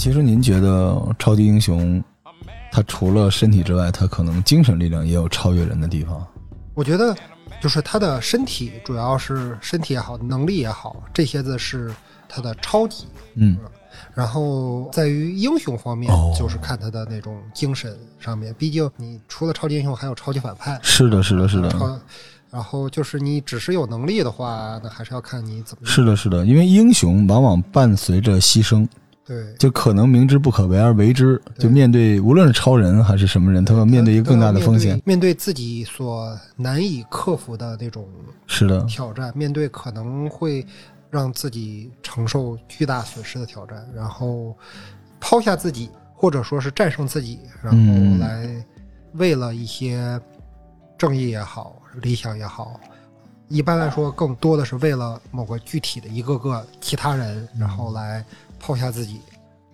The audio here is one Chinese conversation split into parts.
其实您觉得超级英雄，他除了身体之外，他可能精神力量也有超越人的地方。我觉得就是他的身体，主要是身体也好，能力也好，这些子是他的超级。嗯，然后在于英雄方面哦，就是看他的那种精神上面。毕竟你除了超级英雄，还有超级反派。是的，是的，是的，超然后就是你只是有能力的话，那还是要看你怎么用是的，是的。因为英雄往往伴随着牺牲，对。就可能明知不可为而为之。就面对无论是超人还是什么人，他要面对一个更大的风险面对。面对自己所难以克服的那种是的，挑战，面对可能会让自己承受巨大损失的挑战，然后抛下自己，或者说是战胜自己，然嗯后来为了一些正义也好、理想也好，一般来说更多的是为了某个具体的一个个其他人，然后来抛下自己，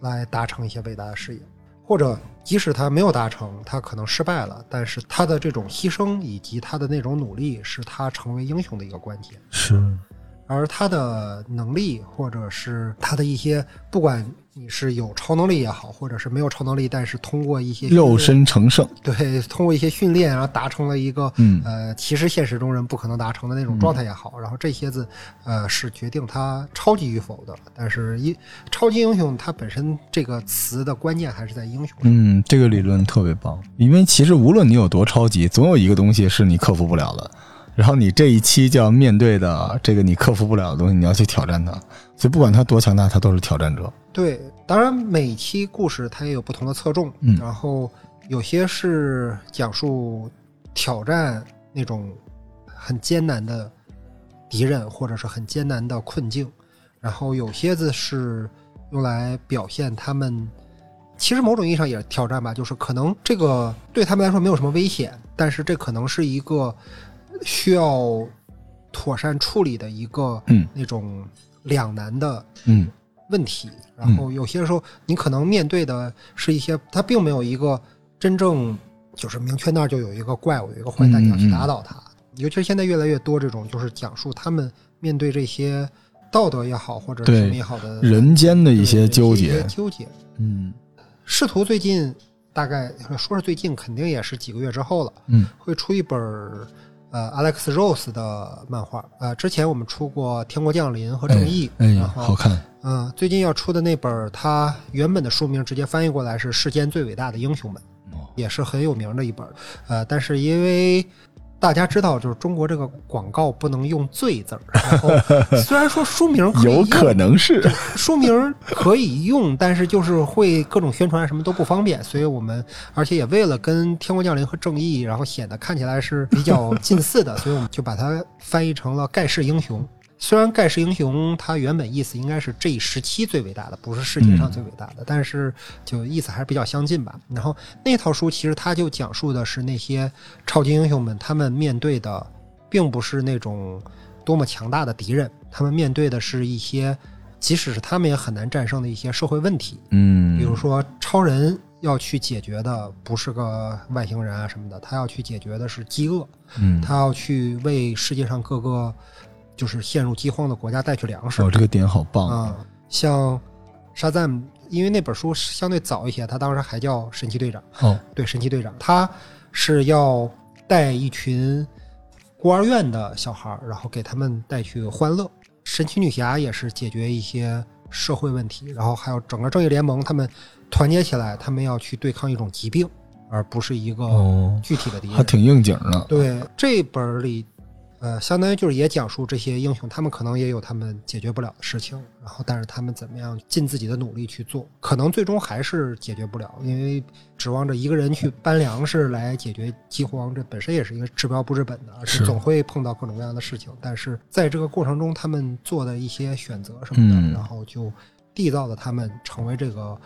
来达成一些伟大的事业。或者即使他没有达成，他可能失败了，但是他的这种牺牲以及他的那种努力，是他成为英雄的一个关键。是而他的能力，或者是他的一些，不管你是有超能力也好，或者是没有超能力，但是通过一些肉身成圣。对，通过一些训练，然后达成了一个嗯呃，其实现实中人不可能达成的那种状态也好，然后这些字呃是决定他超级与否的。但是一超级英雄，它本身这个词的关键还是在英雄。嗯，这个理论特别棒，因为其实无论你有多超级，总有一个东西是你克服不了的。然后你这一期就要面对的这个你克服不了的东西，你要去挑战它。所以不管它多强大，它都是挑战者。对，当然每期故事它也有不同的侧重，嗯然后有些是讲述挑战那种很艰难的敌人，或者是很艰难的困境，然后有些子是用来表现他们。其实某种意义上也是挑战吧，就是可能这个对他们来说没有什么危险，但是这可能是一个需要妥善处理的一个嗯。那种两难的嗯。问题，然后有些时候你可能面对的是一些，它并没有一个真正就是明确那儿就有一个怪物，有一个坏蛋，嗯你要去打倒他。尤其是现在越来越多这种，就是讲述他们面对这些道德也好，或者什么也好的人间的一些纠结。纠结。嗯。试图最近大概说是最近，肯定也是几个月之后了，嗯。会出一本儿呃 Alex Rose 的漫画。呃，之前我们出过《天国降临》和《正义》哎呀，然后好看。嗯，最近要出的那本儿，它原本的书名直接翻译过来是“世间最伟大的英雄们哦”，也是很有名的一本儿。呃，但是因为大家知道，就是中国这个广告不能用“最”字儿，然后虽然说书名有可能是，书名可以用，但是就是会各种宣传什么都不方便，所以我们而且也为了跟《天国降临》和《正义》，然后显得看起来是比较近似的，所以我们就把它翻译成了“盖世英雄”。虽然“盖世英雄”它原本意思应该是这一时期最伟大的，不是世界上最伟大的，但是就意思还是比较相近吧。然后那套书其实它就讲述的是那些超级英雄们，他们面对的并不是那种多么强大的敌人，他们面对的是一些即使是他们也很难战胜的一些社会问题。嗯，比如说，超人要去解决的不是个外星人啊什么的，他要去解决的是饥饿，嗯，他要去为世界上各个就是陷入饥荒的国家带去粮食。哦，这个点好棒啊、像沙赞，因为那本书相对早一些，他当时还叫神奇队长。哦，对，神奇队长，他是要带一群孤儿院的小孩儿，然后给他们带去欢乐。神奇女侠也是解决一些社会问题，然后还有整个正义联盟，他们团结起来，他们要去对抗一种疾病，而不是一个哦，具体的敌人。还挺应景的。对这本儿里，呃，相当于就是也讲述这些英雄，他们可能也有他们解决不了的事情，然后但是他们怎么样尽自己的努力去做，可能最终还是解决不了，因为指望着一个人去搬粮食来解决饥荒，这本身也是一个治标不治本的，而且是总会碰到各种各样的事情。但是在这个过程中，他们做的一些选择什么的，嗯然后就缔造了他们成为这个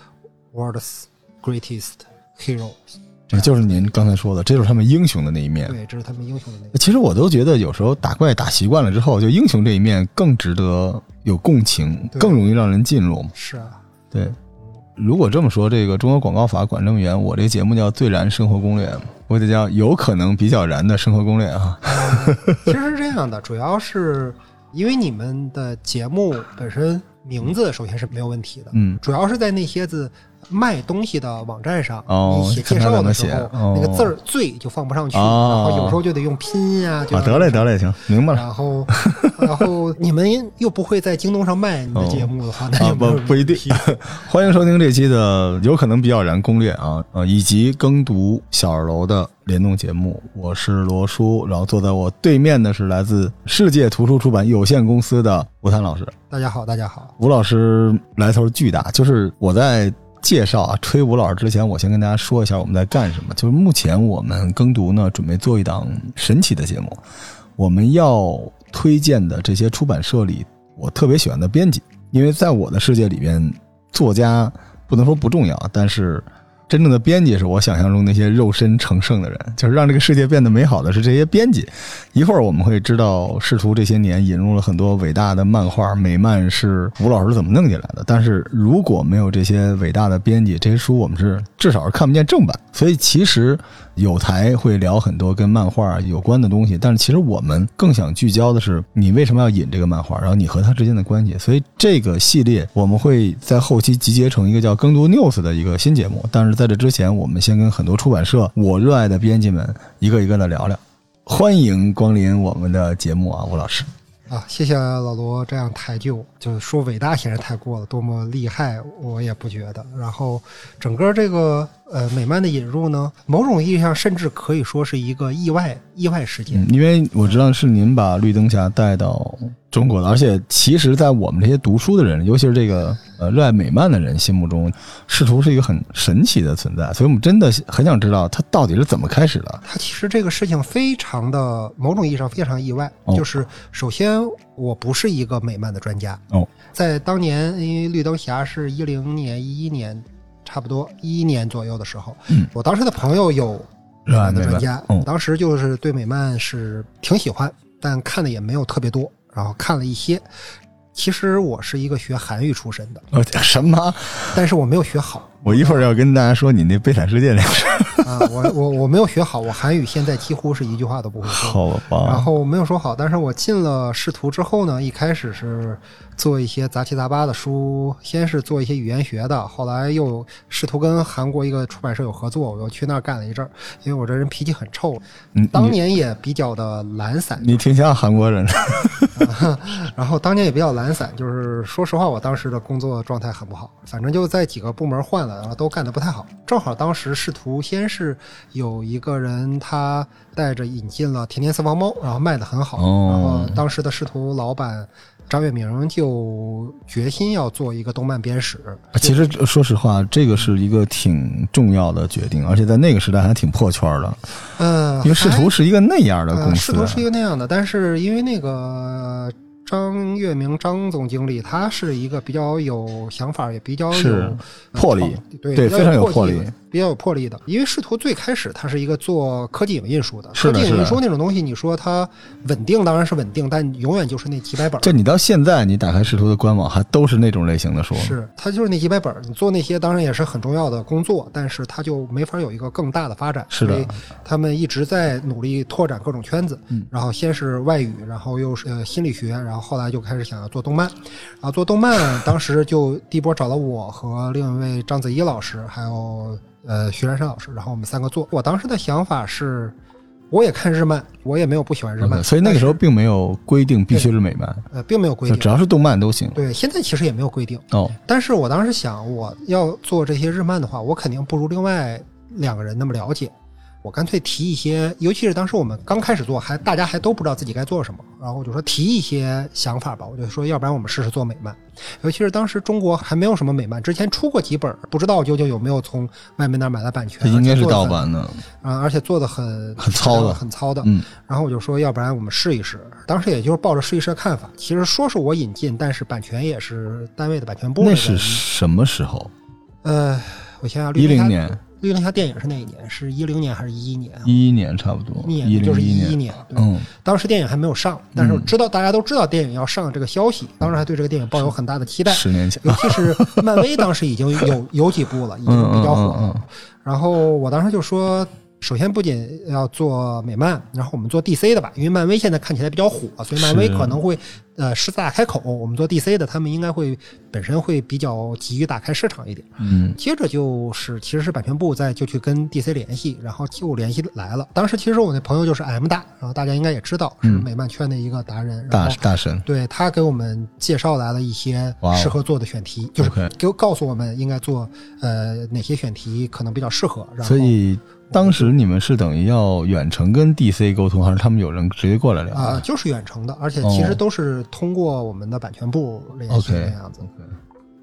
world's greatest heroes。也就是您刚才说的，这就是他们英雄的那一面。对，这是他们英雄的那个。其实我都觉得，有时候打怪打习惯了之后，就英雄这一面更值得有共情，更容易让人进入。是啊，对，如果这么说，这个中国广告法管这么严，我这节目叫《最燃生活攻略》，我得叫有可能比较燃的生活攻略啊。其实是这样的，主要是因为你们的节目本身名字首先是没有问题的，嗯，主要是在那些子卖东西的网站上，哦你写介绍的时候，那个字儿“最”就放不上去，哦然后有时候就得用拼音啊，就啊，要得嘞得嘞，行，明白了。然后，然后你们又不会在京东上卖你的节目的话，那啊就不不一定。欢迎收听这期的有可能比较燃攻略啊，呃，以及耕读小二楼的联动节目。我是罗叔，然后坐在我对面的是来自世界图书出版有限公司的吴谭老师。大家好，大家好。吴老师来头巨大，就是我在介绍啊吹吴老师之前，我先跟大家说一下我们在干什么。就是目前我们耕读呢准备做一档神奇的节目，我们要推荐的这些出版社里，我特别喜欢的编辑，因为在我的世界里边，作家不能说不重要，但是。真正的编辑是我想象中那些肉身成圣的人，就是让这个世界变得美好的是这些编辑。一会儿我们会知道，试图这些年引入了很多伟大的漫画，美漫是吴老师怎么弄进来的。但是如果没有这些伟大的编辑，这些书我们是至少是看不见正版。所以其实有台会聊很多跟漫画有关的东西，但是其实我们更想聚焦的是你为什么要引这个漫画，然后你和它之间的关系。所以这个系列我们会在后期集结成一个叫“更多 news” 的一个新节目，但是在这之前，我们先跟很多出版社我热爱的编辑们一个一个的聊聊。欢迎光临我们的节目啊，吴老师。啊，谢谢老罗这样抬旧，就是说伟大显然太过了，多么厉害我也不觉得。然后整个这个呃美漫的引入呢，某种意义上甚至可以说是一个意外意外事件。因为我知道是您把绿灯侠带到中国的，而且其实，在我们这些读书的人，尤其是这个呃热爱美漫的人心目中，仕途是一个很神奇的存在，所以我们真的很想知道它到底是怎么开始的。它其实这个事情非常的某种意义上非常意外，哦。就是首先我不是一个美漫的专家。哦，在当年因为绿灯侠是一零年一一年差不多一一年左右的时候，嗯。我当时的朋友有热爱美漫。的专家，嗯当时就是对美漫是挺喜欢，但看的也没有特别多，然后看了一些。其实我是一个学韩语出身的，呃，什么？但是我没有学好我一会儿要跟大家说你那悲惨世界那个事儿，啊，我我我没有学好，我韩语现在几乎是一句话都不会说。好吧？然后没有说好，但是我进了仕途之后呢，一开始是做一些杂七杂八的书，先是做一些语言学的，后来又试图跟韩国一个出版社有合作，我又去那儿干了一阵儿，因为我这人脾气很臭，嗯当年也比较的懒散，你挺像韩国人的，然后当年也比较懒散，就是说实话，我当时的工作状态很不好，反正就在几个部门换了，然后都干得不太好。正好当时仕途先是有一个人他带着引进了《甜甜私房猫》，然后卖的很好，哦然后当时的试图老板张月明就决心要做一个动漫编史。其实说实话，这个是一个挺重要的决定，而且在那个时代还挺破圈的，呃，因为视图是一个那样的呃，公司。啊视图是一个那样的，但是因为那个张月明张总经理，他是一个比较有想法，也比较有魄力创对非常有魄力比较有魄力的。因为视图最开始它是一个做科技影印书的，科技影印书那种东西，你说它稳定当然是稳定，但永远就是那几百本儿。这你到现在，你打开视图的官网，还都是那种类型的书。是，它就是那几百本儿，你做那些当然也是很重要的工作，但是它就没法有一个更大的发展。是的所以他们一直在努力拓展各种圈子，嗯然后先是外语，然后又是呃心理学，然后后来就开始想要做动漫，然后做动漫，当时就第一波找了我和另一位章子怡老师，还有呃徐冉山老师，然后我们三个做。我当时的想法是，我也看日漫，我也没有不喜欢日漫所以那个时候并没有规定必须是美漫，呃并没有规定只。要是动漫都行。对，现在其实也没有规定。哦，但是我当时想，我要做这些日漫的话，我肯定不如另外两个人那么了解。我干脆提一些，尤其是当时我们刚开始做，还大家还都不知道自己该做什么，然后我就说提一些想法吧。我就说，要不然我们试试做美漫。尤其是当时中国还没有什么美漫，之前出过几本，不知道究竟有没有从外面那儿买了版权。这应该是盗版的。啊，而且做的很很糙的很糙的。嗯，然后我就说，要不然我们试一试。当时也就是抱着试一试的看法。其实说是我引进，但是版权也是单位的版权部那是什么时候？呃，我想想，一零年、绿灯侠电影是哪一年？是一零年还是一一年啊？一一年差不多，一一年就是一一年。嗯，当时电影还没有上，但是我知道大家都知道电影要上这个消息，当时还对这个电影抱有很大的期待。十年前。尤其是漫威当时已经有有几部了，已经比较火了。然后我当时就说，首先不仅要做美漫，然后我们做 DC 的吧，因为漫威现在看起来比较火，所以漫威可能会呃狮子大开口，我们做 DC 的，他们应该会本身会比较急于打开市场一点。嗯接着就是其实是版权部在就去跟 DC 联系，然后就联系来了。当时其实我那朋友就是 M 大，然后大家应该也知道是嗯美漫圈的一个达人，然大神，对他给我们介绍来了一些适合做的选题，就是给我告诉我们应该做呃哪些选题可能比较适合。然后所以当时你们是等于要远程跟 DC 沟通，还是他们有人直接过来聊？啊、就是远程的，而且其实哦都是通过我们的版权部联系样子。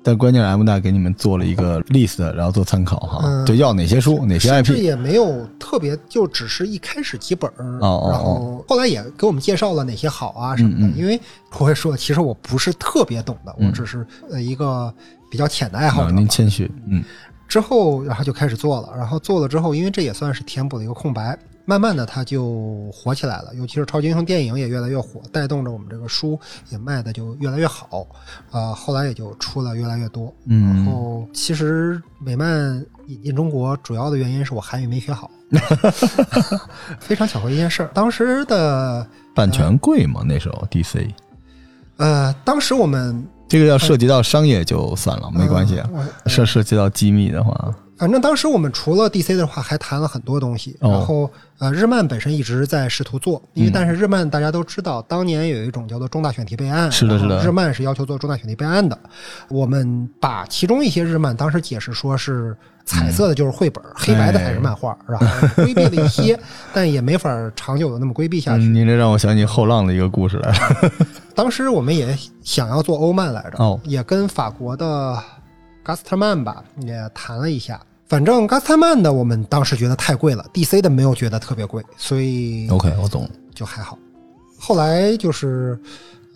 但关键是 M 大给你们做了一个 list，然后做参考哈，嗯就要哪些书，哪些 IP。也没有特别，就只是一开始几本儿，哦哦然后后来也给我们介绍了哪些好啊什么的。嗯嗯因为我会说，其实我不是特别懂的，嗯我只是呃一个比较浅的爱好啊，者吧。您谦虚，嗯之后，然后就开始做了，然后做了之后，因为这也算是填补了一个空白，慢慢的它就火起来了，尤其是超级英雄电影也越来越火，带动着我们这个书也卖的就越来越好，啊、后来也就出了越来越多。嗯然嗯，后其实美漫引进中国主要的原因是我韩语没学好，非常巧合一件事儿。当时的版权贵吗？那时候 DC 呃，当时我们这个要涉及到商业就算了，没关系涉涉及到机密的话，反正当时我们除了 DC 的话，还谈了很多东西。哦然后呃，日漫本身一直在试图做，因为嗯但是日漫大家都知道，当年有一种叫做重大选题备案，是的是的日漫是要求做重大选题备案的。我们把其中一些日漫当时解释说是彩色的就是绘本，黑白的才是漫画，然后 规避了一些，但也没法长久的那么规避下去。嗯，你这让我想起后浪的一个故事来了。当时我们也想要做欧漫来着，哦也跟法国的嘎斯特曼吧也谈了一下。反正 Gasterman 的我们当时觉得太贵了，DC 的没有觉得特别贵，所以 OK，我懂。就还好。后来就是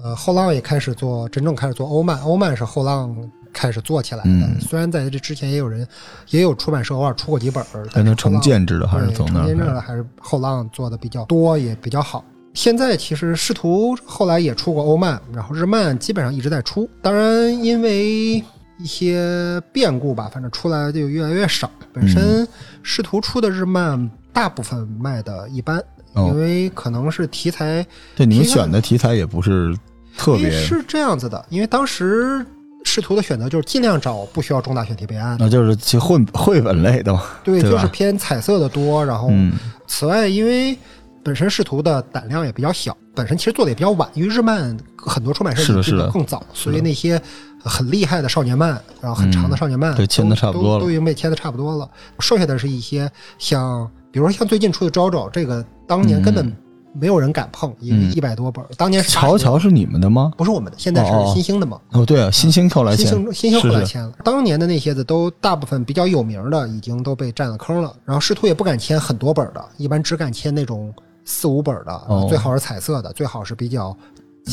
呃后浪也开始做，真正开始做欧漫，欧漫是后浪开始做起来的。嗯虽然在这之前也有人也有出版社偶尔出过几本儿，但是成建制的还是对从那承建制的还是后浪做的比较多，也比较好。现在其实试图后来也出过欧漫，然后日漫基本上一直在出。当然，因为一些变故吧，反正出来就越来越少。本嗯身试图出的日漫大部分卖的一般，哦因为可能是题材对你们选的题材也不是特别，是这样子的，因为当时试图的选择就是尽量找不需要重大选题备案的，那就是去混绘本类的嘛。对，对就是偏彩色的多。然后，嗯此外，因为本身试图的胆量也比较小，本身其实做的也比较晚，因为日漫很多出版社是更早，所以那些很厉害的少年漫，然后很长的少年漫，嗯对签的差不多了都都已经被签的差不多了。剩下的是一些像，比如说像最近出的《招招》，这个当年根本没有人敢碰，因为嗯一百多本，当年是乔乔是你们的吗？不是我们的，现在是新兴的嘛。哦，对啊，新兴后来新签，兴新兴后来签了，当年的那些子都大部分比较有名的，已经都被占了坑了。然后试图也不敢签很多本的，一般只敢签那种四五本的，哦最好是彩色的，最好是比较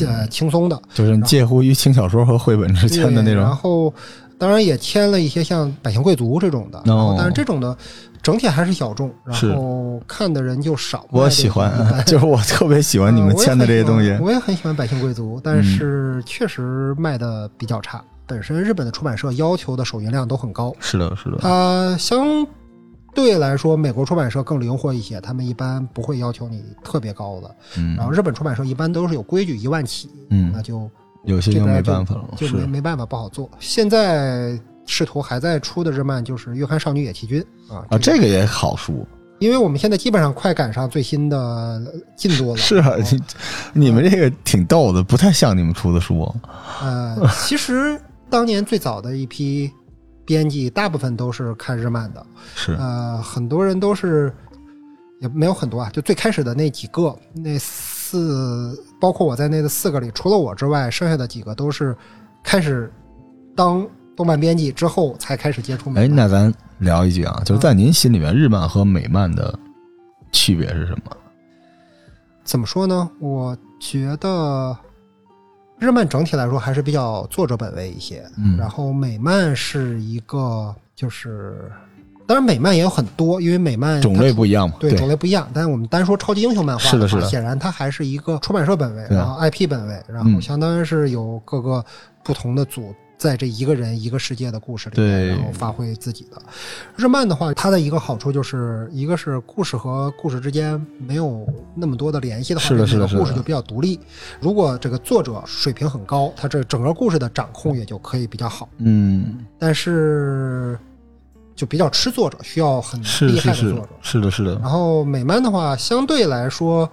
呃轻松的就是介乎于轻小说和绘本之间的那种然。后当然也签了一些像百姓贵族这种的，然后但是这种的整体还是小众，然后看的人就少。我喜欢 就是我特别喜欢你们签的这些东西呃。我也很喜欢百姓贵族，但是确实卖的比较差。本身日本的出版社要求的首印量都很高，是的，是的，它相对来说，美国出版社更灵活一些，他们一般不会要求你特别高的。嗯然后日本出版社一般都是有规矩，一万起，嗯那，就有些就没办法了，就没没办法，不好做。现在试图还在出的日漫就是《月刊少女野崎君》啊啊，这个也好书。因为我们现在基本上快赶上最新的进度了。是啊，你你们这个挺逗的，不太像你们出的书。呃，其实当年最早的一批编辑，大部分都是看日漫的。是，呃，很多人都是也没有很多啊，就最开始的那几个，那四，包括我在内的四个里，除了我之外，剩下的几个都是开始当动漫编辑之后才开始接触美哎，那咱聊一句啊，就是在您心里面，日漫和美漫的区别是什么？怎么说呢？我觉得日漫整体来说还是比较作者本位一些，嗯然后美漫是一个就是。当然，美漫也有很多，因为美漫种类不一样嘛？对种类不一样，但是我们单说超级英雄漫画的是的显然它还是一个出版社本位，然后 IP 本位，然后嗯相当于是有各个不同的组在这一个人一个世界的故事里面，然后发挥自己的。日漫的话，它的一个好处就是，一个是故事和故事之间没有那么多的联系的话，是的是的是的这个故事就比较独立。如果这个作者水平很高，他这整个故事的掌控也就可以比较好。嗯，但是就比较吃作者，需要很厉害的作者。是的，是的，然后美漫的话，相对来说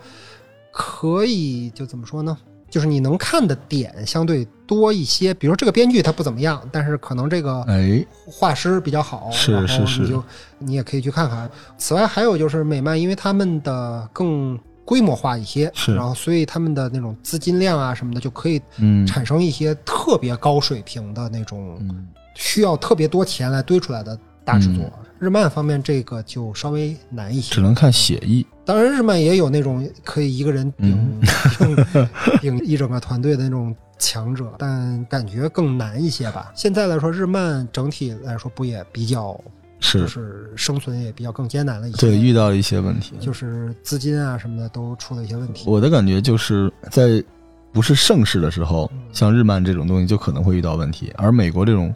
可以就怎么说呢？就是你能看的点相对多一些。比如这个编剧他不怎么样，但是可能这个哎，画师比较好，是然后是是你就你也可以去看看。此外还有就是美漫，因为他们的更规模化一些，是然后所以他们的那种资金量啊什么的就可以嗯产生一些特别高水平的那种嗯，需要特别多钱来堆出来的大制作。日漫方面这个就稍微难一些只，能看写意，当然日漫也有那种可以一个人顶、嗯 顶顶一整个团队的那种强者，但感觉更难一些吧。现在来说，日漫整体来说不也比较是就是是生存也比较更艰难了一些，对，遇到一些问题。就是资金啊什么的都出了一些问题。我的感觉就是在不是盛世的时候，像日漫这种东西就可能会遇到问题，而美国这种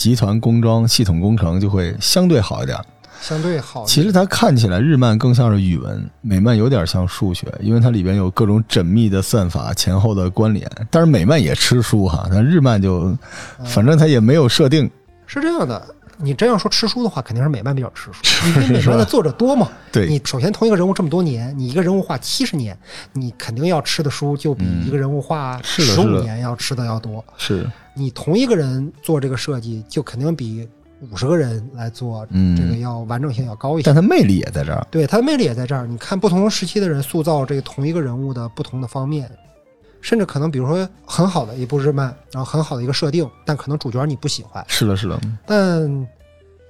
集团工装、系统工程就会相对好一点。相对好，其实它看起来日漫更像是语文，美漫有点像数学，因为它里边有各种缜密的算法、前后的关联。但是美漫也吃书哈，但日漫就反正它也没有设定。是这样的。你真要说吃书的话，肯定是美漫比较吃书，因为美漫的作者多嘛。对你首先同一个人物这么多年，你一个人物画七十年，你肯定要吃的书就比一个人物画十五年要吃的要多。是，你同一个人做这个设计，就肯定比五十个人来做嗯这个要完整性要高一些。但它魅力也在这儿。对它的魅力也在这儿。你看不同时期的人塑造这个同一个人物的不同的方面，甚至可能比如说很好的一部日漫，然后很好的一个设定，但可能主角你不喜欢。是的，是的，但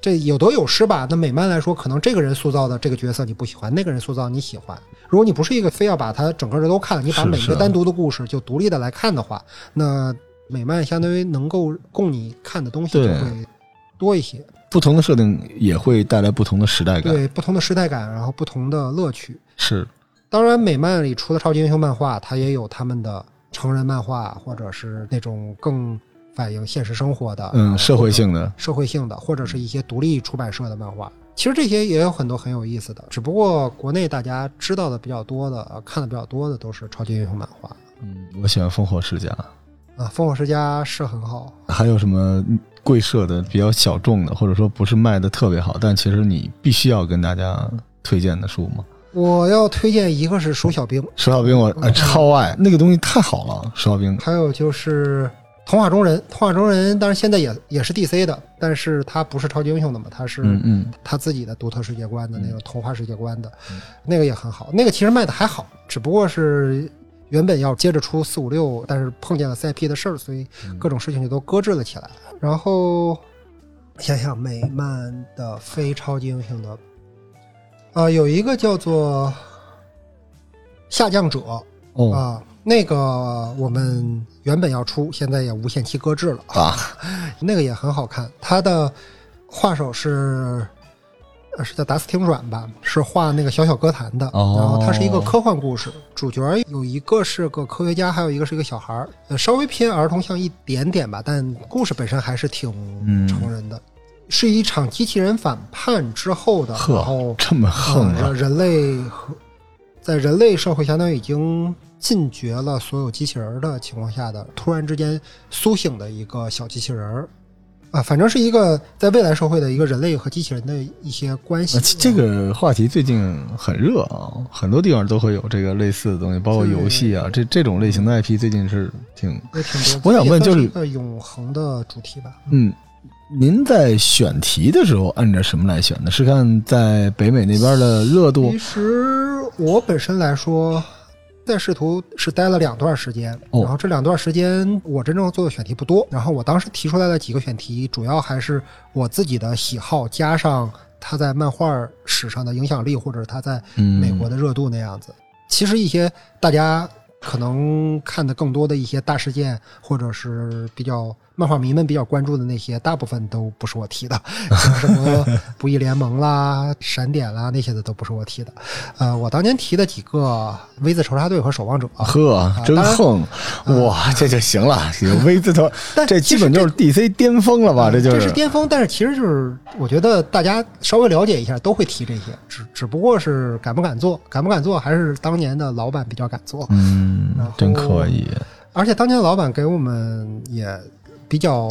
这有得有失吧。那美漫来说，可能这个人塑造的这个角色你不喜欢，那个人塑造你喜欢。如果你不是一个非要把他整个人都看了，你把每一个单独的故事就独立的来看的话，那美漫相当于能够供你看的东西就会多一些。不同的设定也会带来不同的时代感。对不同的时代感，然后不同的乐趣。是，当然，美漫里除了超级英雄漫画，它也有他们的成人漫画，或者是那种更反映现实生活的，嗯，社会性的，社会性的，或者是一些独立出版社的漫画。其实这些也有很多很有意思的，只不过国内大家知道的比较多的、呃看的比较多的都是超级英雄漫画嗯，我喜欢烽火世家。啊。烽火世家是很好，还有什么贵社的比较小众的，或者说不是卖的特别好，但其实你必须要跟大家推荐的书吗？我要推荐一个是鼠小兵，鼠小兵我呃超爱那个东西太好了，鼠小兵还有就是童话中人。童话中人当然现在也也是 DC 的，但是它不是超级英雄的嘛，它是嗯嗯他自己的独特世界观的那种童话世界观的，那个也很好。那个其实卖的还好，只不过是原本要接着出四五六，但是碰见了 CIP 的事儿，所以各种事情就都搁置了起来。然后想想美漫的非超级英雄的，啊、有一个叫做下降者啊、哦那个我们原本要出，现在也无限期搁置了。啊 那个也很好看，他的画手是呃是叫达斯汀软吧，是画那个小小歌坛的。哦然后它是一个科幻故事，主角有一个是个科学家，还有一个是一个小孩儿，呃，稍微偏儿童向一点点吧，但故事本身还是挺嗯成人的。是一场机器人反叛之后的，然后这么横啊呃人人类和在人类社会相当于已经禁绝了所有机器人儿的情况下的，突然之间苏醒的一个小机器人儿啊，反正是一个在未来社会的一个人类和机器人的一些关系呃。这个话题最近很热啊，很多地方都会有这个类似的东西，包括游戏啊，这这种类型的 IP 最近是挺也挺多。我想问就是一个永恒的主题吧。嗯。您在选题的时候按照什么来选的？是看在北美那边的热度其实我本身来说，在视图是待了两段时间，哦然后这两段时间我真正做的选题不多。然后我当时提出来的几个选题，主要还是我自己的喜好，加上他在漫画史上的影响力，或者他在嗯美国的热度那样子。其实一些大家可能看的更多的一些大事件，或者是比较漫画迷们比较关注的那些，大部分都不是我提的，像什么不义联盟啦、闪点啦那些的都不是我提的。呃，我当年提的几个 V 字仇杀队和守望者，呵，真横！哇，这就行了，有 V 字头，但这基本就是 DC 巅峰了吧？这就是这是巅峰，但是其实就是我觉得大家稍微了解一下都会提这些，只只不过是敢不敢做，敢不敢做还是当年的老板比较敢做。嗯然后，真可以。而且当年的老板给我们也比较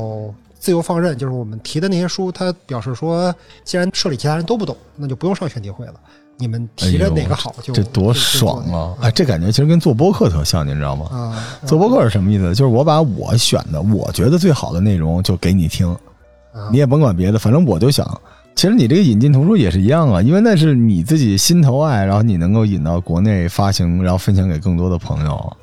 自由放任，就是我们提的那些书，他表示说，既然社里其他人都不懂，那就不用上选题会了。你们提着哪个好就、这多爽啊！哎，这感觉其实跟做播客特像，您知道吗？啊！做播客是什么意思？就是我把我选的、我觉得最好的内容就给你听，啊你也甭管别的，反正我就想。其实你这个引进图书也是一样啊，因为那是你自己心头爱，然后你能够引到国内发行，然后分享给更多的朋友，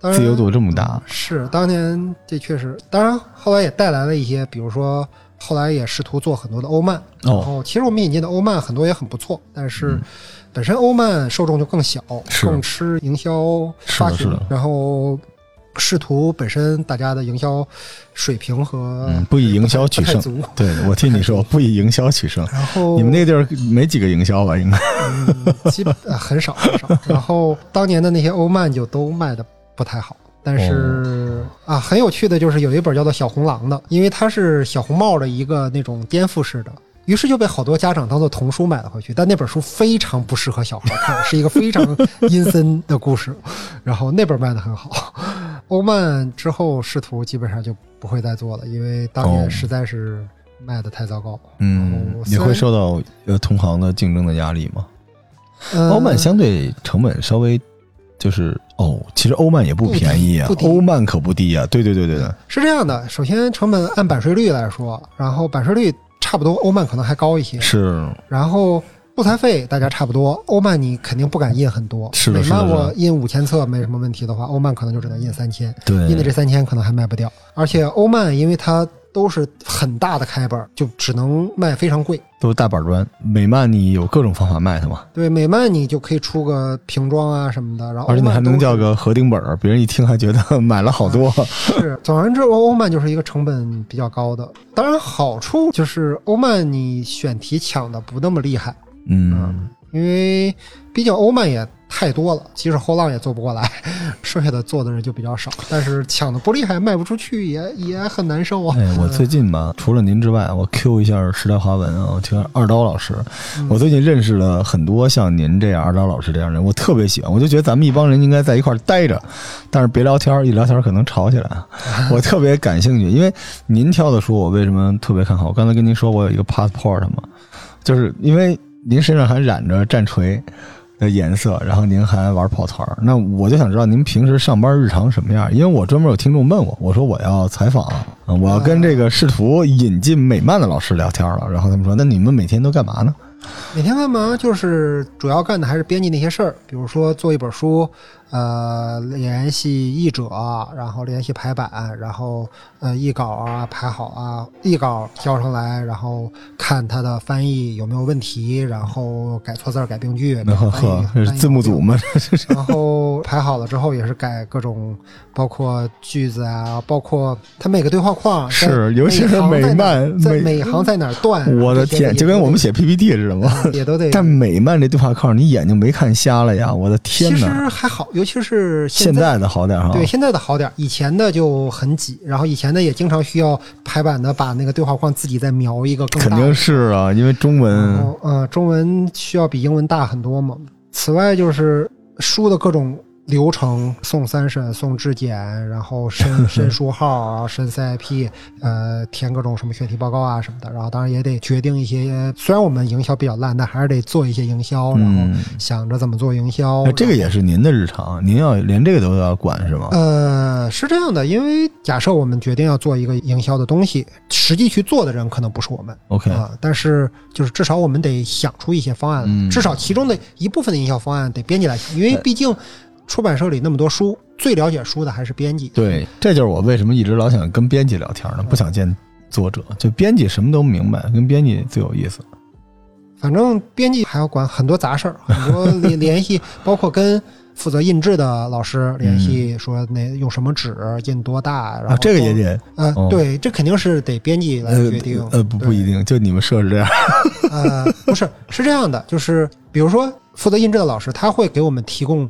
当然自由度这么大。是当年这确实，当然后来也带来了一些，比如说后来也试图做很多的欧漫，然哦，后其实我们引进的欧漫很多也很不错，但是本身欧漫受众就更小，是。更吃营销发行然后视图本身大家的营销水平和嗯，不以营销取胜 对，我替你说，不以营销取胜。然后你们那地儿没几个营销吧？应该。嗯，基本、呃、很少很少。然后当年的那些欧漫就都卖的不太好。但是、啊，很有趣的就是有一本叫做《小红狼》的，因为它是小红帽的一个那种颠覆式的，于是就被好多家长当做童书买了回去。但那本书非常不适合小孩看，是一个非常阴森的故事。然后那本卖的很好。欧曼之后试图基本上就不会再做了，因为当哦年实在是卖的太糟糕。嗯你会受到呃同行的竞争的压力吗？呃欧曼相对成本稍微就是哦，其实欧曼也不便宜啊欧曼可不低啊。对对对对对，是这样的，首先成本按版税率来说，然后版税率差不多，欧曼可能还高一些。是然后素材费大家差不多，欧漫你肯定不敢印很多。是的美漫我印五千册没什么问题的话，欧漫可能就只能印三千，印的对这三千可能还卖不掉。而且欧漫因为它都是很大的开本，就只能卖非常贵。都是大板砖。美漫你有各种方法卖它嘛，对美漫你就可以出个瓶装啊什么的，然后而且你还能叫个合订本儿，别人一听还觉得 买了好多。是，总而言之，欧漫就是一个成本比较高的。当然，好处就是欧漫你选题抢的不那么厉害，嗯，因为毕竟欧曼也太多了，即使后浪也做不过来，剩下的做的人就比较少。但是抢的不厉害，卖不出去也也很难受啊。哎，我最近吧，除了您之外，我 Q 一下时代华文啊，我听二刀老师。嗯我最近认识了很多像您这样二刀老师这样的人，我特别喜欢。我就觉得咱们一帮人应该在一块儿待着，但是别聊天儿，一聊天儿可能吵起来。我特别感兴趣，因为您挑的书，我为什么特别看好？我刚才跟您说，我有一个 passport 嘛，就是因为您身上还染着战锤的颜色，然后您还玩跑团，那我就想知道您平时上班日常什么样？因为我专门有听众问我，我说我要采访，我要跟这个试图引进美漫的老师聊天了，然后他们说，那你们每天都干嘛呢？每天干嘛？就是主要干的还是编辑那些事儿，比如说做一本书，呃，联系译者，然后联系排版，然后呃译稿啊排好啊，译稿交上来，然后看他的翻译有没有问题，然后改错字儿、改病句，那呵是字幕组。嘛？然后排好了之后，也是改各种，包括句子啊，包括它每个对话框是尤其是美漫美在每行在哪断，我的天，就跟我们写 PPT 似的嘛？也都得。但美漫这对话框，你眼睛没看瞎了呀？我的天其实！还好，尤其是现在在的好点儿哈，对现在的好点儿，以前的就很挤，然后以前的也经常需要排版的把那个对话框自己再描一个更大的。肯定是啊，因为中文嗯呃，中文需要比英文大很多嘛。此外就是书的各种流程，送三审、送质检，然后申 申书号，然后申 CIP，呃，填各种什么选题报告啊什么的。然后当然也得决定一些，虽然我们营销比较烂，但还是得做一些营销，然后嗯想着怎么做营销。哎这个也是您的日常，您要连这个都要管是吗？呃，是这样的，因为假设我们决定要做一个营销的东西，实际去做的人可能不是我们 OK，啊，但是就是至少我们得想出一些方案，嗯至少其中的一部分的营销方案得编辑来想，因为哎毕竟出版社里那么多书，最了解书的还是编辑。对，这就是我为什么一直老想跟编辑聊天呢，不想见作者，就编辑什么都明白，跟编辑最有意思。反正编辑还要管很多杂事儿，很多联联系，包括跟负责印制的老师联系，说那用什么纸，印多大，然后啊，这个也得呃哦，对，这肯定是得编辑来呃决定。呃不不一定，就你们设置这样。呃，不是，是这样的，就是比如说负责印制的老师，他会给我们提供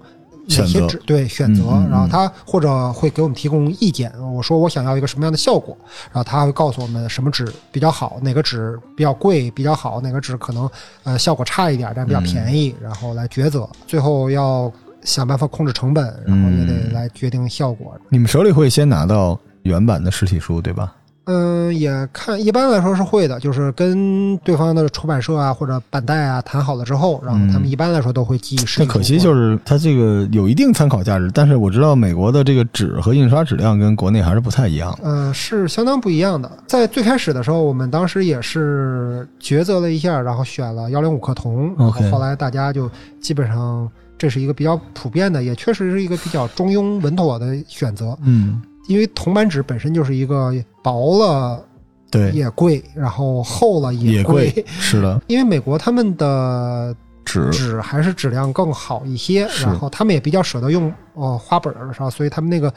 哪选择些纸对选择，然后他或者会给我们提供意见。我说我想要一个什么样的效果，然后他会告诉我们什么纸比较好，哪个纸比较贵比较好，哪个纸可能呃效果差一点，但比较便宜，然后来抉择，最后要想办法控制成本，然后也得嗯来决定效果。你们手里会先拿到原版的实体书，对吧？嗯，也看一般来说是会的，就是跟对方的出版社啊或者版代啊谈好了之后，然后他们一般来说都会寄实体书过来。但可惜就是它这个有一定参考价值，但是我知道美国的这个纸和印刷质量跟国内还是不太一样的。嗯、是相当不一样的。在最开始的时候，我们当时也是抉择了一下，然后选了幺零五克铜，然后后来大家就基本上这是一个比较普遍的，也确实是一个比较中庸稳妥的选择。嗯，因为铜版纸本身就是一个薄了对，也贵，然后厚了也贵。贵，是的，因为美国他们的纸纸还是质量更好一些，然后他们也比较舍得用呃花本儿上，所以他们那个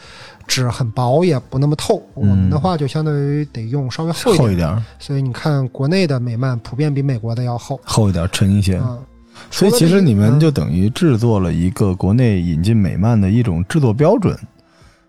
纸很薄，也不那么透。我们的话就相当于得用稍微厚一点，嗯厚一点，所以你看国内的美漫普遍比美国的要厚。厚一点，沉一些。嗯，所以其实你们就等于制作了一个国内引进美漫的一种制作标准。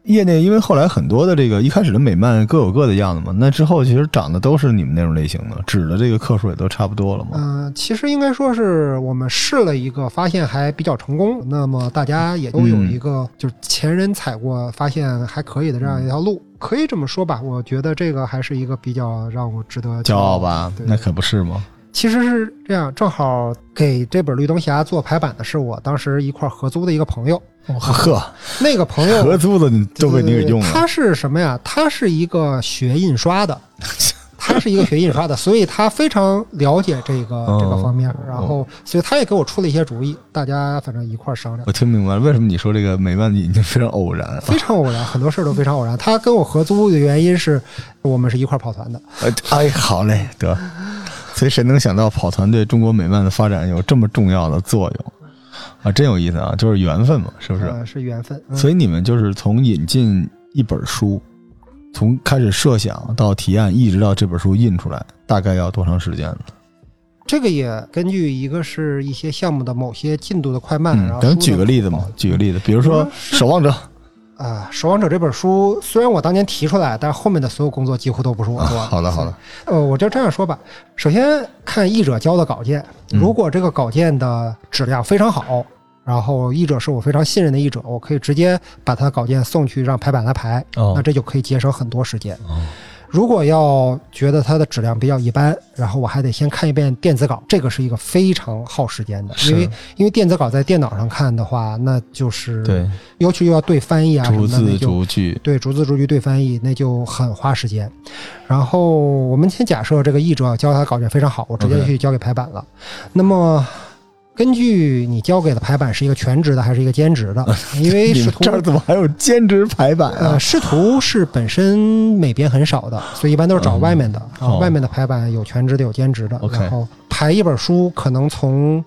业内因为后来很多的这个一开始的美漫各有各的样子嘛，那之后其实长得都是你们那种类型的，指的这个克数也都差不多了嘛。嗯、其实应该说是我们试了一个，发现还比较成功。那么大家也都有嗯一个，就是前人踩过，发现还可以的这样一条路，可以这么说吧。我觉得这个还是一个比较让我值得骄傲吧？对那可不是吗？其实是这样，正好给这本《绿灯侠》做排版的是我当时一块合租的一个朋友，呵，那个朋友合租的你都被你给用了。他是什么呀？他是一个学印刷的，他是一个学印刷的，所以他非常了解这个、哦这个方面。然后，所以他也给我出了一些主意，大家反正一块商量。我听明白了，为什么你说这个美漫已经非常偶然啊？非常偶然，很多事儿都非常偶然。他跟我合租的原因是我们是一块跑团的，呃哎，好嘞，得。所以谁能想到跑团对中国美漫的发展有这么重要的作用啊？真有意思啊，就是缘分嘛，是不是？呃是缘分。嗯所以你们就是从引进一本书，从开始设想到提案，一直到这本书印出来，大概要多长时间呢？这个也根据一个是一些项目的某些进度的快慢，咱举个例子嘛，举个例子，比如说《守望者》啊，《守望者》这本书虽然我当年提出来，但是后面的所有工作几乎都不是我啊，做的。好的好的，呃，我就这样说吧。首先看译者交的稿件，嗯如果这个稿件的质量非常好，然后译者是我非常信任的译者，我可以直接把他的稿件送去让排版来排，哦那这就可以节省很多时间。哦如果要觉得它的质量比较一般，然后我还得先看一遍电子稿，这个是一个非常耗时间的，因为因为电子稿在电脑上看的话，那就是对，尤其又要对翻译啊什逐么的，逐字逐句，对，逐字逐句对翻译，那就很花时间。然后我们先假设这个译者交他稿件非常好，我直接去交给排版了。那么根据你交给的排版是一个全职的还是一个兼职的？因为 这儿怎么还有兼职排版啊呃，？视图是本身美编很少的，所以一般都是找外面的。外面的排版有全职的，有兼职的。然后排一本书可能从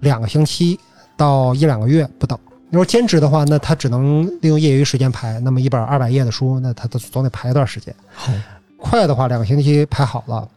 两个星期到一两个月不等。你说兼职的话，那他只能利用业余时间排。那么一本二百页的书，那他都总得排一段时间。好，快的话，两个星期排好了。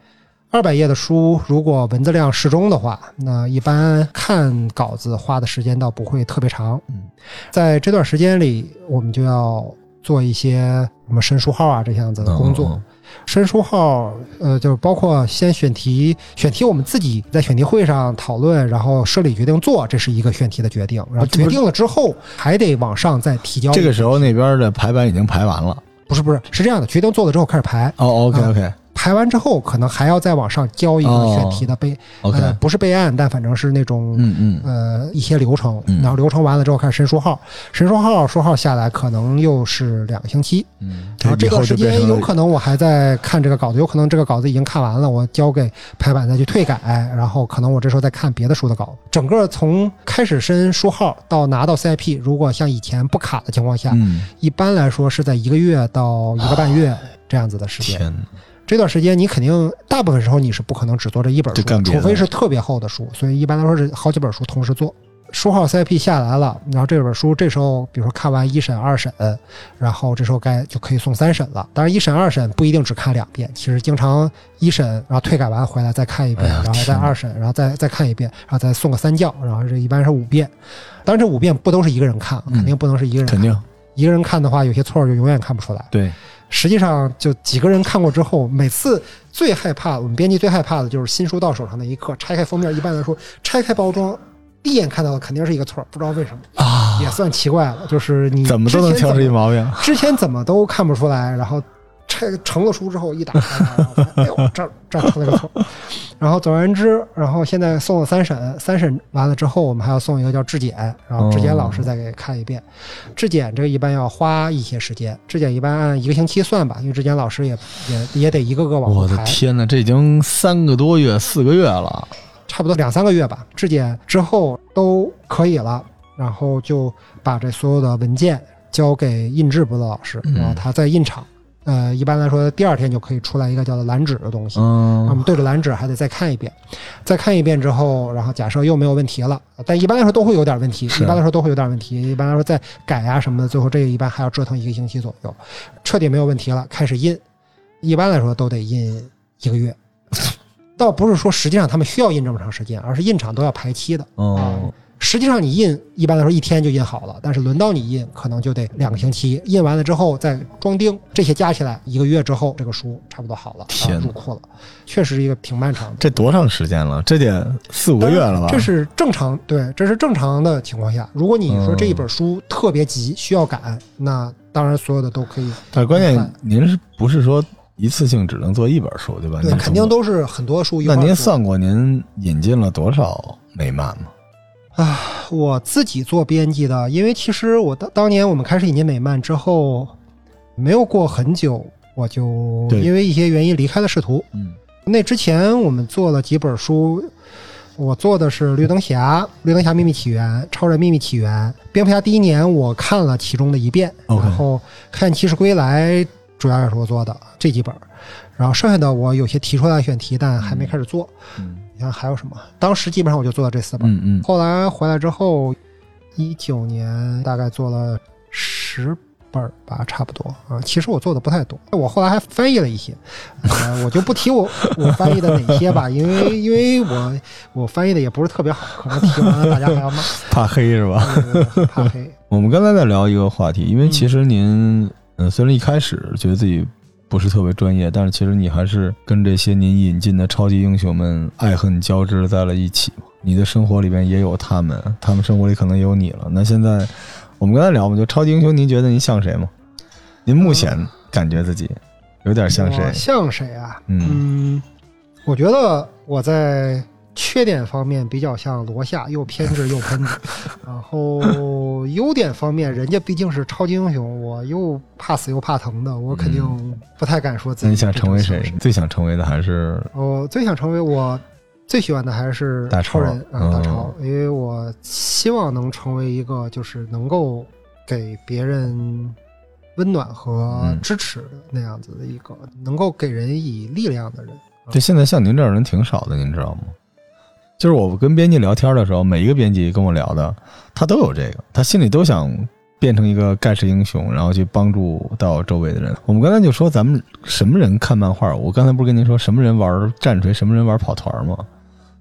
二百页的书，如果文字量适中的话，那一般看稿子花的时间倒不会特别长。嗯，在这段时间里，我们就要做一些什么申书号啊这样子的工作。嗯申书号，呃，就是包括先选题，选题我们自己在选题会上讨论，然后设立决定做，这是一个选题的决定。然后决定了之后，还得往上再提交。这个时候那边的排版已经排完了。不是不是是这样的，决定做了之后开始排，哦，OK OK 排完之后可能还要再往上交一个哦选题的备呃，不是备案，但反正是那种嗯嗯，呃一些流程，嗯。然后流程完了之后开始申书号，申书号书号下来可能又是两个星期，嗯，然后这以后段时间有可能我还在看这个稿子，有可能这个稿子已经看完了，我交给排版再去退改，然后可能我这时候再看别的书的稿。整个从开始申书号到拿到 CIP，如果像以前不卡的情况下，嗯，一般来说是在一个月到一个半月这样子的时间。这段时间你肯定大部分时候你是不可能只做这一本书除非是特别厚的书。所以一般来说是好几本书同时做。书号 CIP 下来了，然后这本书这时候比如说看完一审、二审，然后这时候该就可以送三审了。当然一审、二审不一定只看两遍，其实经常一审然后退改完回来再看一遍，然后再二审，然后再再看一遍，然后再送个三教，然后这一般是五遍。当然这五遍不都是一个人看，肯定不能是一个人看，肯定一个人看的话，有些错儿就永远看不出来。对，实际上，就几个人看过之后，每次最害怕，我们编辑最害怕的就是新书到手上那一刻，拆开封面，一般来说，拆开包装，第一眼看到的肯定是一个错儿，不知道为什么，啊，也算奇怪了。就是你怎么都能挑出一毛病。之前怎么都看不出来，然后拆成了书之后一打开，哎呦，这儿这儿出了个错儿。然后总而言之，然后现在送了三审，三审完了之后，我们还要送一个叫质检，然后质检老师再给看一遍。质检这个一般要花一些时间，质检一般按一个星期算吧，因为质检老师也也也得一个个往我后排，的天哪，这已经三个多月、四个月了。差不多两三个月吧。质检之后都可以了，然后就把这所有的文件交给印制部的老师，嗯然后他在印厂。呃，一般来说，第二天就可以出来一个叫做蓝纸的东西。我嗯们对着蓝纸还得再看一遍，再看一遍之后，然后假设又没有问题了，但一般来说都会有点问题，一般来说都会有点问题，一般来说再改啊、什么的，最后这个一般还要折腾一个星期左右，彻底没有问题了，开始印，一般来说都得印一个月，倒不是说实际上他们需要印这么长时间，而是印厂都要排期的。哦，实际上你印一般来说一天就印好了，但是轮到你印可能就得两个星期，印完了之后再装订，这些加起来一个月之后这个书差不多好了，天哪然后入库了，确实是一个挺漫长的。这多长时间了？这得四五个月了吧？这是正常，对，这是正常的情况下。如果你说这一本书特别急，需要赶，那当然所有的都可以。但是关键您是不是说一次性只能做一本书，对吧？对，肯定都是很多书那您算过您引进了多少美漫吗？啊，我自己做编辑的，因为其实我当当年我们开始引进美漫之后，没有过很久，我就对因为一些原因离开了视图。嗯。那之前我们做了几本书，我做的是《绿灯侠》《绿灯侠秘密起源》《超人秘密起源》《蝙蝠侠》第一年我看了其中的一遍然后《黑暗骑士归来》主要也是我做的这几本，然后剩下的我有些提出来选题，但还没开始做。嗯你看还有什么？当时基本上我就做了这四本。嗯嗯，后来回来之后，一九年大概做了十本儿吧，差不多啊。其实我做的不太多，我后来还翻译了一些，呃，我就不提我我翻译的哪些吧，因为因为我我翻译的也不是特别好，可能提完了大家还要骂，怕黑是吧？怕黑。我们刚才在聊一个话题，因为其实您，嗯，虽然一开始觉得自己不是特别专业，但是其实你还是跟这些您引进的超级英雄们爱恨交织在了一起嘛。你的生活里边也有他们，他们生活里可能也有你了。那现在我们刚才聊嘛，就超级英雄，您觉得您像谁吗？您目前感觉自己有点像谁我？像谁啊？嗯嗯，我觉得我在缺点方面比较像罗夏，又偏执又喷子。然后优点方面，人家毕竟是超级英雄，我又怕死又怕疼的，我肯定不太敢说自己。那你想成为谁？？最想成为的还是我最想成为我最喜欢的还是大超超人啊，嗯大超，因为我希望能成为一个就是能够给别人温暖和嗯支持的那样子的一个，能够给人以力量的人。对现在像您这样人挺少的，您知道吗？就是我跟编辑聊天的时候，每一个编辑跟我聊的，他都有这个，他心里都想变成一个盖世英雄，然后去帮助到周围的人。我们刚才就说，咱们什么人看漫画？我刚才不是跟您说，什么人玩战锤，什么人玩跑团吗？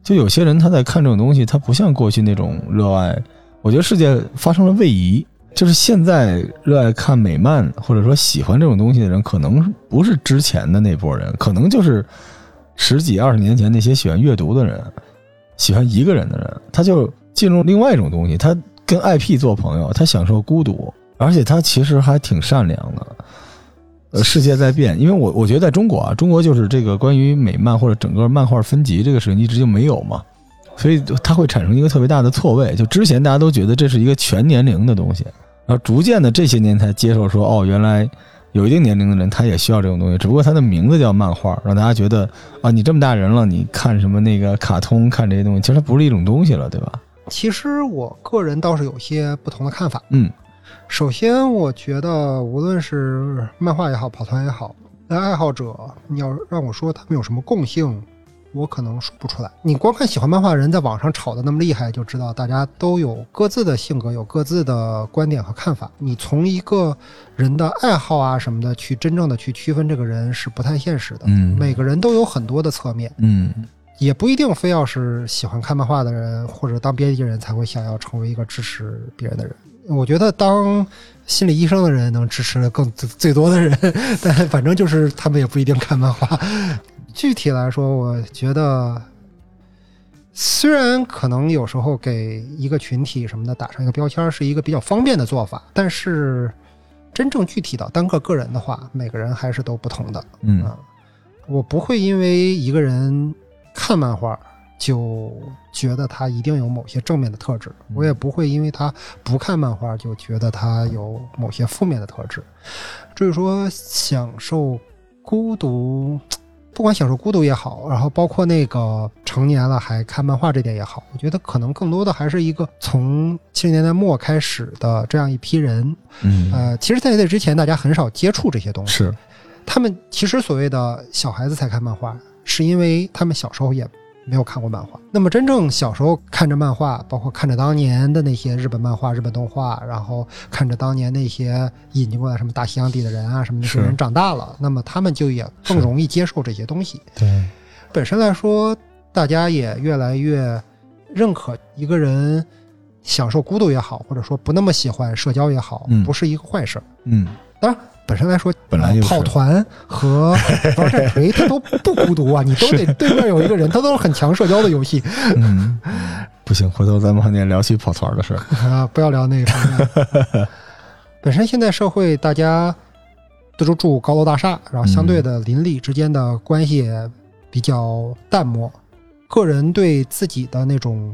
就有些人他在看这种东西，他不像过去那种热爱。我觉得世界发生了位移，就是现在热爱看美漫或者说喜欢这种东西的人，可能不是之前的那波人，可能就是十几二十年前那些喜欢阅读的人，喜欢一个人的人，他就进入另外一种东西，他跟 IP 做朋友，他享受孤独，而且他其实还挺善良的。呃，世界在变，因为我我觉得在中国啊，中国就是这个关于美漫或者整个漫画分级这个事情一直就没有嘛，所以它会产生一个特别大的错位。就之前大家都觉得这是一个全年龄的东西，然后逐渐的这些年才接受说，哦，原来有一定年龄的人他也需要这种东西，只不过他的名字叫漫画，让大家觉得啊，你这么大人了，你看什么那个卡通，看这些东西，其实它不是一种东西了，对吧？其实我个人倒是有些不同的看法。嗯首先，我觉得无论是漫画也好，跑团也好，那爱好者，你要让我说他们有什么共性，我可能说不出来。你光看喜欢漫画的人在网上吵得那么厉害，就知道大家都有各自的性格，有各自的观点和看法。你从一个人的爱好啊什么的去真正的去区分这个人是不太现实的。嗯每个人都有很多的侧面，嗯也不一定非要是喜欢看漫画的人或者当编辑人才会想要成为一个支持别人的人。我觉得当心理医生的人能支持的更最最多的人，但反正就是他们也不一定看漫画。具体来说，我觉得虽然可能有时候给一个群体什么的打上一个标签是一个比较方便的做法，但是真正具体到单个个人的话，每个人还是都不同的。嗯啊，我不会因为一个人看漫画就觉得他一定有某些正面的特质，我也不会因为他不看漫画就觉得他有某些负面的特质。至于说享受孤独，不管享受孤独也好，然后包括那个成年了还看漫画这点也好，我觉得可能更多的还是一个从七十年代末开始的这样一批人。嗯，呃，其实在那之前，大家很少接触这些东西。是，他们其实所谓的小孩子才看漫画，是因为他们小时候也没有看过漫画。那么真正小时候看着漫画，包括看着当年的那些日本漫画、日本动画，然后看着当年那些引进过来什么大西洋底的人啊什么那些人长大了，那么他们就也更容易接受这些东西。对，本身来说，大家也越来越认可一个人享受孤独也好，或者说不那么喜欢社交也好，嗯不是一个坏事儿。嗯，当然，本身来说，本来就跑团和玩战锤，它都不孤独啊，你都得对面有一个人，它都是很强社交的游戏嗯，不行，回头咱们还得聊起跑团的事儿。啊，不要聊那个方面。本身现在社会大家都住高楼大厦，然后相对的邻里之间的关系也比较淡漠，个人对自己的那种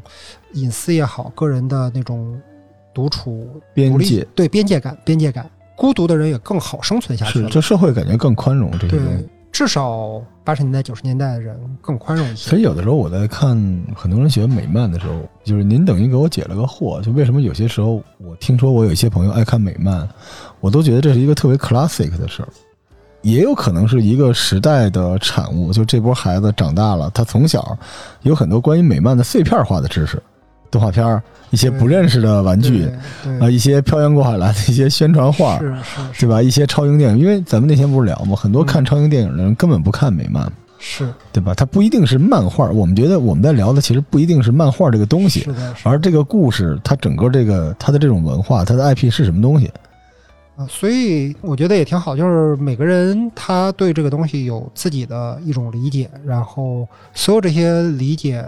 隐私也好，个人的那种独处边界对边界感、边界感，孤独的人也更好生存下去了。是这社会感觉更宽容这些对东西。，至少八十年代、九十年代的人更宽容一些。所以有的时候我在看很多人喜欢美漫的时候，就是您等于给我解了个惑，就为什么有些时候我听说我有一些朋友爱看美漫，我都觉得这是一个特别 classic 的事儿，也有可能是一个时代的产物。就这波孩子长大了，他从小有很多关于美漫的碎片化的知识，动画片儿、一些不认识的玩具对啊、一些漂洋过海来的一些宣传画，是是是对吧？一些超英电影，因为咱们那天不是聊吗？很多看超英电影的人根本不看美漫。是对吧？它不一定是漫画，我们觉得我们在聊的其实不一定是漫画这个东西是的而这个故事它整个这个它的这种文化，它的 IP 是什么东西？啊，所以我觉得也挺好，就是每个人他对这个东西有自己的一种理解，然后所有这些理解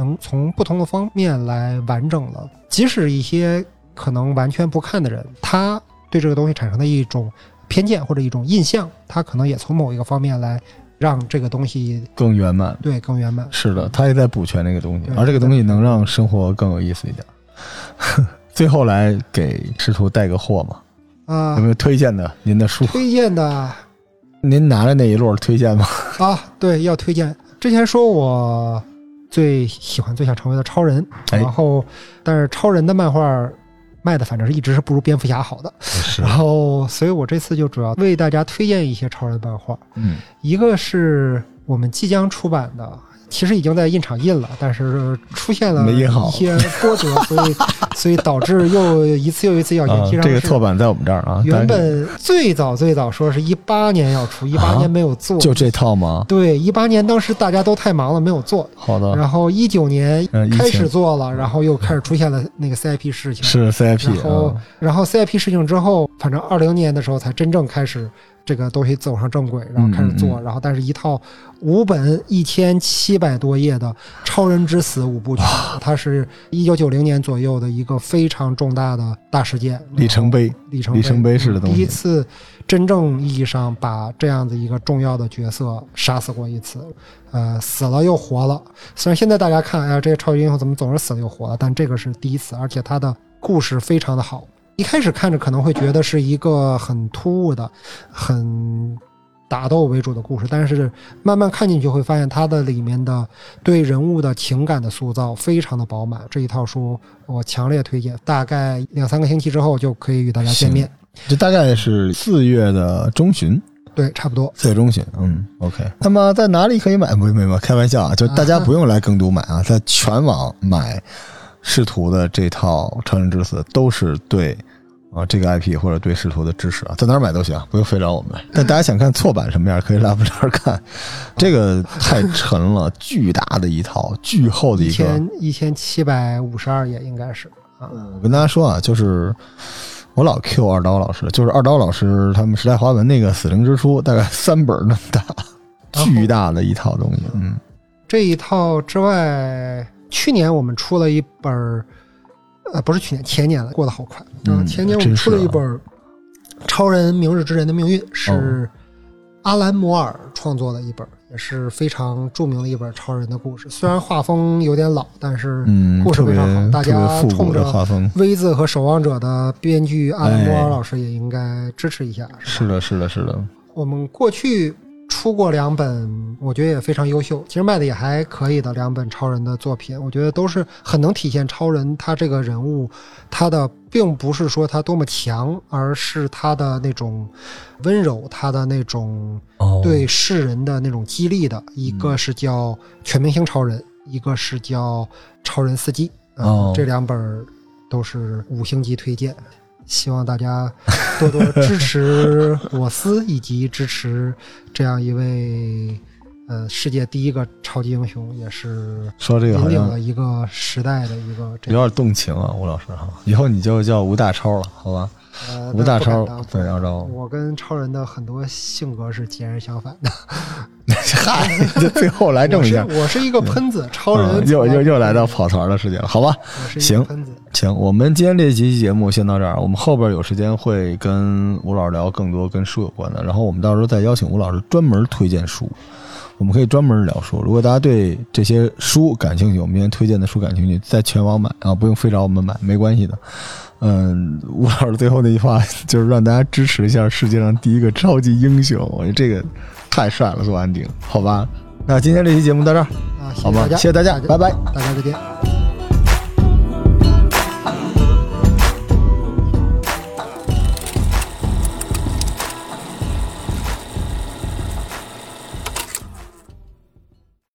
能从不同的方面来完整了。即使一些可能完全不看的人，他对这个东西产生的一种偏见或者一种印象，他可能也从某一个方面来让这个东西更圆满。对更圆满。是的，他也在补全这个东西，而这个东西能让生活更有意思一点。最后来给师徒带个货嘛，啊有没，有推荐的？您的书，推荐的您拿着那一摞推荐吗？啊，对，要推荐。之前说我最喜欢、最想成为的超人，哎。然后但是超人的漫画卖的反正是一直是不如蝙蝠侠好的，是。然后所以我这次就主要为大家推荐一些超人漫画，嗯，一个是我们即将出版的。其实已经在印厂印了，但是出现了一些波折，所以 所以导致又一次又一次要延啊期上市。这个错版在我们这儿啊，原本最早最早说是一八年要出，一八啊年没有做，就这套吗？对，一八年当时大家都太忙了，没有做。好的，然后一九年开始做了，然后又开始出现了那个 CIP 事情。是 CIP 然后啊，，然后 CIP 事情之后，反正二零年的时候才真正开始这个东西走上正轨，然后开始做。嗯然后，但是一套五本一千七百多页的《超人之死》五部曲，它是一九九零年左右的一个非常重大的大事件，里程碑，里程里程碑式的东西第一次真正意义上把这样的一个重要的角色杀死过一次，呃，死了又活了。虽然现在大家看，哎呀，这些超级英雄怎么总是死了又活了，但这个是第一次，而且他的故事非常的好。一开始看着可能会觉得是一个很突兀的、很打斗为主的故事，但是慢慢看进去会发现它的里面的对人物的情感的塑造非常的饱满。这一套书我强烈推荐，大概两三个星期之后就可以与大家见面。这大概是四月的中旬，对，差不多。四月中旬，嗯，OK。那么在哪里可以买？不，没有，开玩笑啊，就大家不用来更读买啊，在全网买视图的这套《成人之死》都是对啊这个 IP 或者对仕途的支持啊，在哪儿买都行，不用非找我们。但大家想看错版什么样，可以来我们这儿看。这个太沉了，巨大的一套，巨厚的一个，千一千七百五十二页应该是啊。我跟大家说啊，就是。我老 Q 二刀老师，就是二刀老师他们时代华文那个《死灵之书》，大概 三本那么大，巨大的一套东西。嗯，这一套之外，去年我们出了一本呃，不是去年，前年了，过得好快。啊，前年我们出了一本《超人明日之人的命运》，是阿兰摩尔创作的一本。也是非常著名的一本超人的故事，虽然画风有点老，但是故事非常好。大家冲着 V 字和守望者的编剧阿兰·摩尔老师也应该支持一下。是的，是的，是的。我们过去。出过两本，我觉得也非常优秀，其实卖的也还可以的两本超人的作品，我觉得都是很能体现超人他这个人物，他的并不是说他多么强，而是他的那种温柔，他的那种对世人的那种激励的。一个是叫《全明星超人》，一个是叫《超人司机》，嗯，这两本都是五星级推荐。希望大家多多支持我司，以及支持这样一位呃世界第一个超级英雄，也是说这个引领了一个时代的一个。有点动情啊，吴老师哈，以后你就叫吴大超了，好吧？吴大超，对，要着我跟超人的很多性格是截然相反的。嗨，最后来这么一下，我是一个喷子，超人又又又来到跑团的世界了，好吧？行，行，我们今天这期节目先到这儿，我们后边有时间会跟吴老师聊更多跟书有关的，然后我们到时候再邀请吴老师专门推荐书，我们可以专门聊书。如果大家对这些书感兴趣，我们今天推荐的书感兴趣，在全网买啊，不用非找我们买，没关系的。嗯，吴老师最后那句话 就是让大家支持一下世界上第一个超级英雄，我觉得这个太帅了，做安定，好吧？那今天这期节目到这儿，好吧？谢谢大家，拜拜，大家再见。